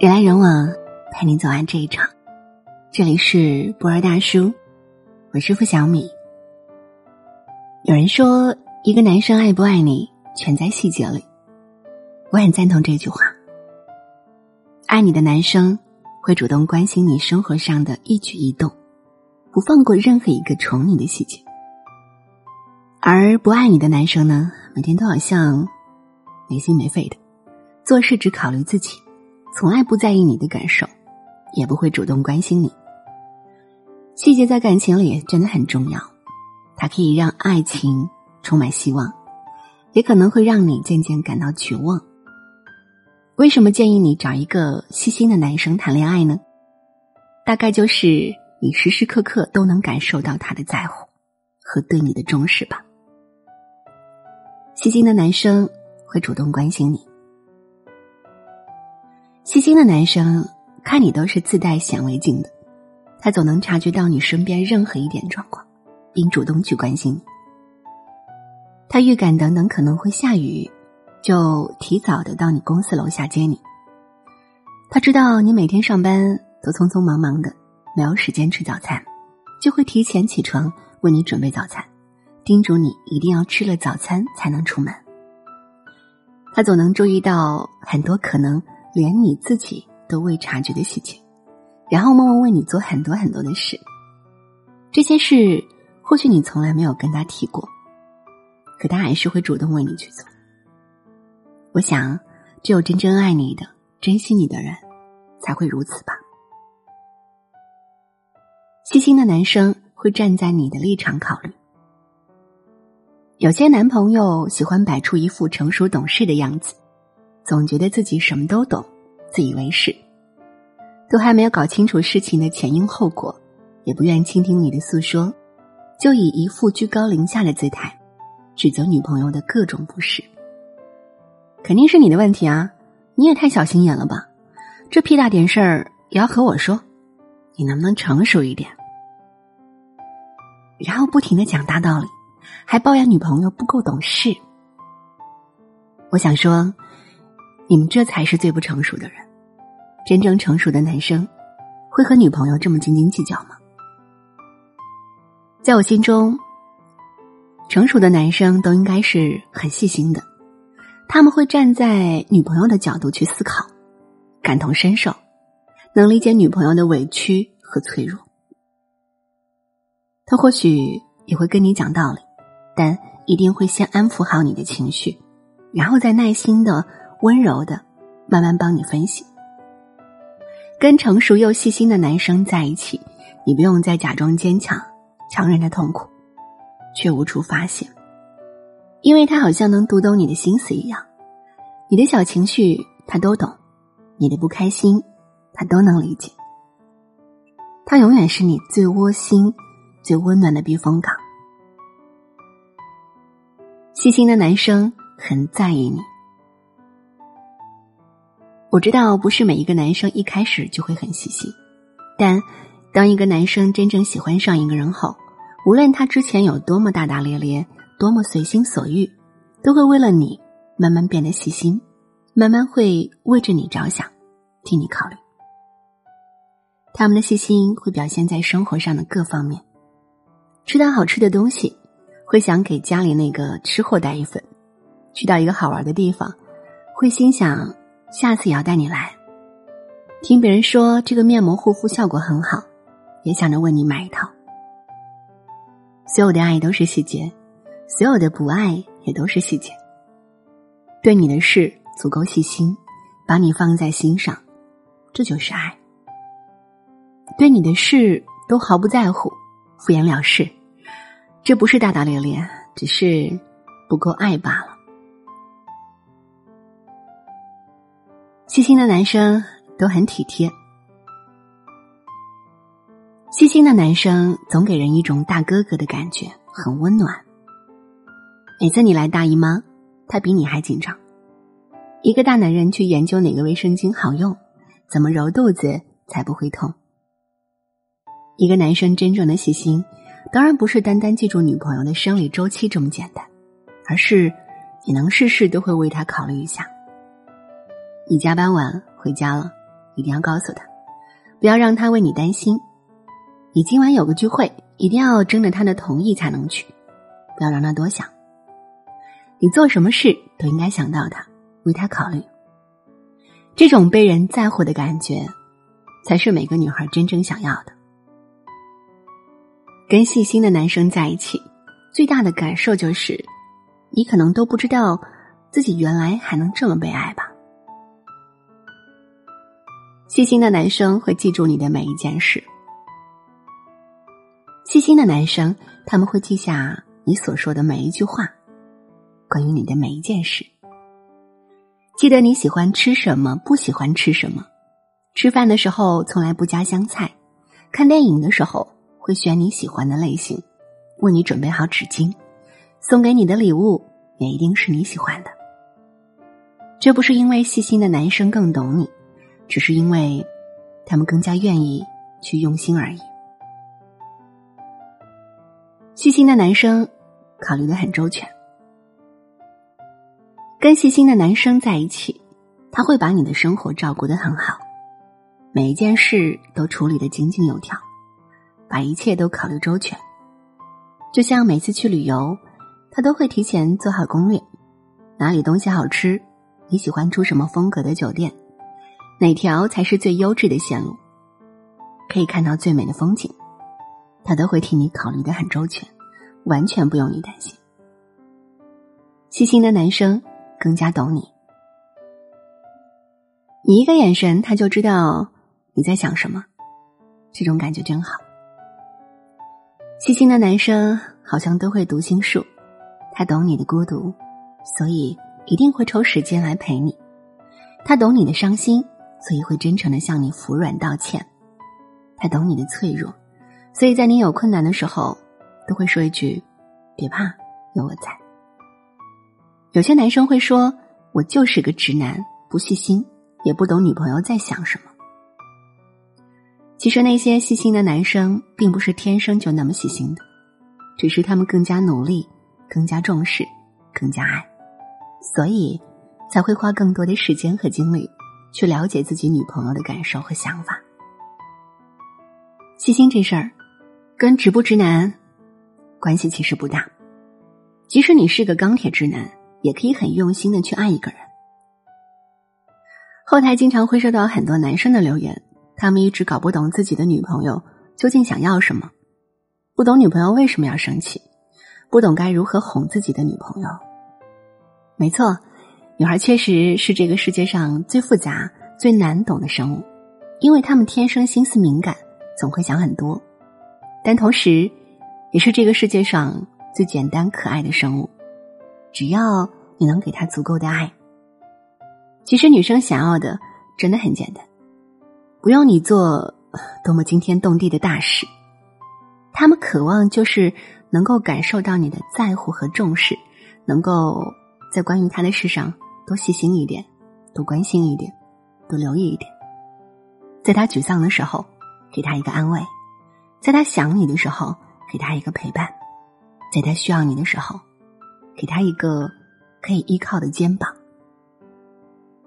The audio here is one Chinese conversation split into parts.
人来人往，陪你走完这一场。这里是博尔大叔，我是付小米。有人说，一个男生爱不爱你，全在细节里。我很赞同这句话。爱你的男生会主动关心你生活上的一举一动，不放过任何一个宠你的细节。而不爱你的男生呢，每天都好像没心没肺的，做事只考虑自己，从来不在意你的感受，也不会主动关心你。细节在感情里真的很重要，它可以让爱情充满希望，也可能会让你渐渐感到绝望。为什么建议你找一个细心的男生谈恋爱呢？大概就是你时时刻刻都能感受到他的在乎和对你的重视吧。细心的男生会主动关心你，细心的男生看你都是自带显微镜的，他总能察觉到你身边任何一点状况，并主动去关心你。他预感等等可能会下雨，就提早的到你公司楼下接你。他知道你每天上班都匆匆忙忙的，没有时间吃早餐，就会提前起床为你准备早餐。叮嘱你一定要吃了早餐才能出门。他总能注意到很多可能连你自己都未察觉的细节，然后默默为你做很多很多的事。这些事或许你从来没有跟他提过，可他还是会主动为你去做。我想，只有真正爱你的、珍惜你的人，才会如此吧。细心的男生会站在你的立场考虑。有些男朋友喜欢摆出一副成熟懂事的样子，总觉得自己什么都懂，自以为是，都还没有搞清楚事情的前因后果，也不愿倾听你的诉说，就以一副居高临下的姿态，指责女朋友的各种不是。肯定是你的问题啊！你也太小心眼了吧？这屁大点事儿也要和我说？你能不能成熟一点？然后不停的讲大道理。还抱怨女朋友不够懂事，我想说，你们这才是最不成熟的人。真正成熟的男生，会和女朋友这么斤斤计较吗？在我心中，成熟的男生都应该是很细心的，他们会站在女朋友的角度去思考，感同身受，能理解女朋友的委屈和脆弱。他或许也会跟你讲道理。但一定会先安抚好你的情绪，然后再耐心的、温柔的慢慢帮你分析。跟成熟又细心的男生在一起，你不用再假装坚强，强忍着痛苦，却无处发泄，因为他好像能读懂你的心思一样，你的小情绪他都懂，你的不开心他都能理解。他永远是你最窝心、最温暖的避风港。细心的男生很在意你。我知道不是每一个男生一开始就会很细心，但当一个男生真正喜欢上一个人后，无论他之前有多么大大咧咧、多么随心所欲，都会为了你慢慢变得细心，慢慢会为着你着想，替你考虑。他们的细心会表现在生活上的各方面，吃到好吃的东西。会想给家里那个吃货带一份，去到一个好玩的地方，会心想下次也要带你来。听别人说这个面膜护肤效果很好，也想着为你买一套。所有的爱都是细节，所有的不爱也都是细节。对你的事足够细心，把你放在心上，这就是爱。对你的事都毫不在乎，敷衍了事。这不是大大咧咧，只是不够爱罢了。细心的男生都很体贴，细心的男生总给人一种大哥哥的感觉，很温暖。每次你来大姨妈，他比你还紧张。一个大男人去研究哪个卫生巾好用，怎么揉肚子才不会痛。一个男生真正的细心。当然不是单单记住女朋友的生理周期这么简单，而是你能事事都会为她考虑一下。你加班晚回家了，一定要告诉他，不要让他为你担心。你今晚有个聚会，一定要征得他的同意才能去，不要让他多想。你做什么事都应该想到他，为他考虑。这种被人在乎的感觉，才是每个女孩真正想要的。跟细心的男生在一起，最大的感受就是，你可能都不知道自己原来还能这么被爱吧。细心的男生会记住你的每一件事。细心的男生，他们会记下你所说的每一句话，关于你的每一件事。记得你喜欢吃什么，不喜欢吃什么。吃饭的时候从来不加香菜，看电影的时候会选你喜欢的类型，为你准备好纸巾，送给你的礼物也一定是你喜欢的。这不是因为细心的男生更懂你，只是因为他们更加愿意去用心而已。细心的男生，考虑的很周全。跟细心的男生在一起，他会把你的生活照顾的很好，每一件事都处理的井井有条，把一切都考虑周全。就像每次去旅游，他都会提前做好攻略，哪里东西好吃，你喜欢住什么风格的酒店，哪条才是最优质的线路，可以看到最美的风景。他都会替你考虑的很周全，完全不用你担心。细心的男生更加懂你，你一个眼神他就知道你在想什么，这种感觉真好。细心的男生好像都会读心术，他懂你的孤独，所以一定会抽时间来陪你。他懂你的伤心，所以会真诚的向你服软道歉。他懂你的脆弱。所以在你有困难的时候，都会说一句：“别怕，有我在。”有些男生会说：“我就是个直男，不细心，也不懂女朋友在想什么。”其实那些细心的男生，并不是天生就那么细心的，只是他们更加努力，更加重视，更加爱，所以才会花更多的时间和精力去了解自己女朋友的感受和想法。细心这事儿。跟直不直男关系其实不大，即使你是个钢铁直男，也可以很用心的去爱一个人。后台经常会收到很多男生的留言，他们一直搞不懂自己的女朋友究竟想要什么，不懂女朋友为什么要生气，不懂该如何哄自己的女朋友。没错，女孩确实是这个世界上最复杂、最难懂的生物，因为她们天生心思敏感，总会想很多。但同时，也是这个世界上最简单可爱的生物。只要你能给她足够的爱，其实女生想要的真的很简单，不用你做多么惊天动地的大事，她们渴望就是能够感受到你的在乎和重视，能够在关于他的事上多细心一点，多关心一点，多留意一点，在他沮丧的时候，给他一个安慰。在他想你的时候，给他一个陪伴；在他需要你的时候，给他一个可以依靠的肩膀。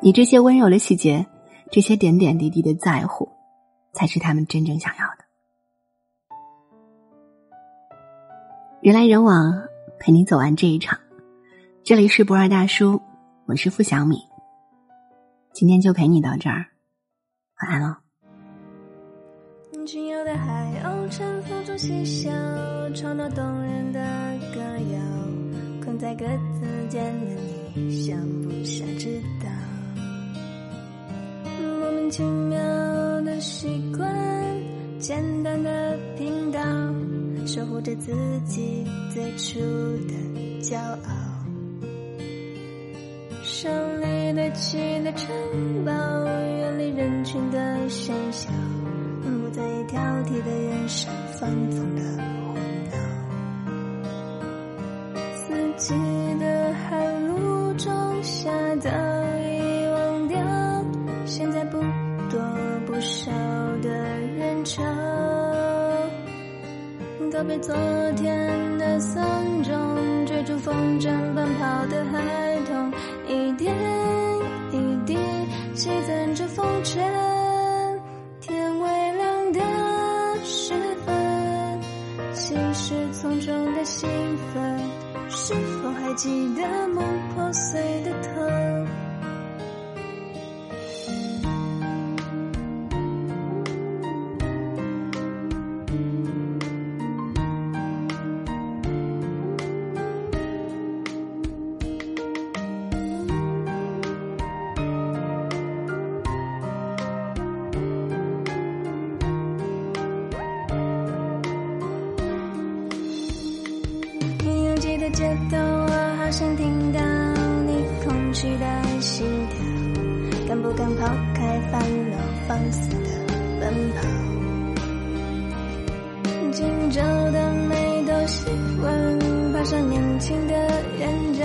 你这些温柔的细节，这些点点滴滴的在乎，才是他们真正想要的。人来人往，陪你走完这一场。这里是不二大叔，我是付小米。今天就陪你到这儿，晚安了。仅有的海鸥沉浮中嬉笑，唱到动人的歌谣。困在格子间的你，想不想知道？莫名其妙的习惯，简单的频道，守护着自己最初的骄傲。胜利堆起的城堡，远离人群的喧嚣。不在挑剔的眼神，放纵的胡闹。四季的。寒露中下早已忘掉，现在不多不少的。人潮。告别昨兴奋，是否还记得梦破碎的疼？不敢抛开烦恼，放肆的奔跑？今朝的美都习惯爬上年轻的眼角，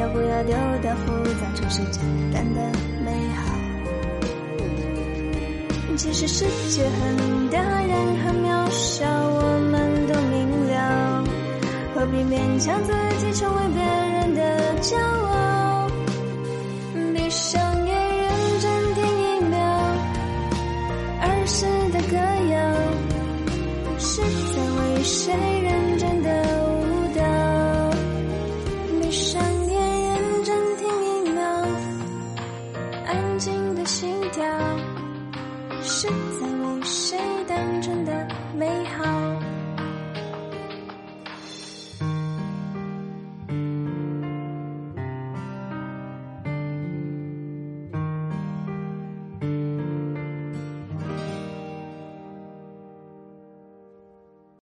要不要丢掉复杂，重视简单的美好？其实世界很大，人很渺小，我们都明了。何必勉强自己成为别人的骄傲？静的心跳是在为谁单纯的美好。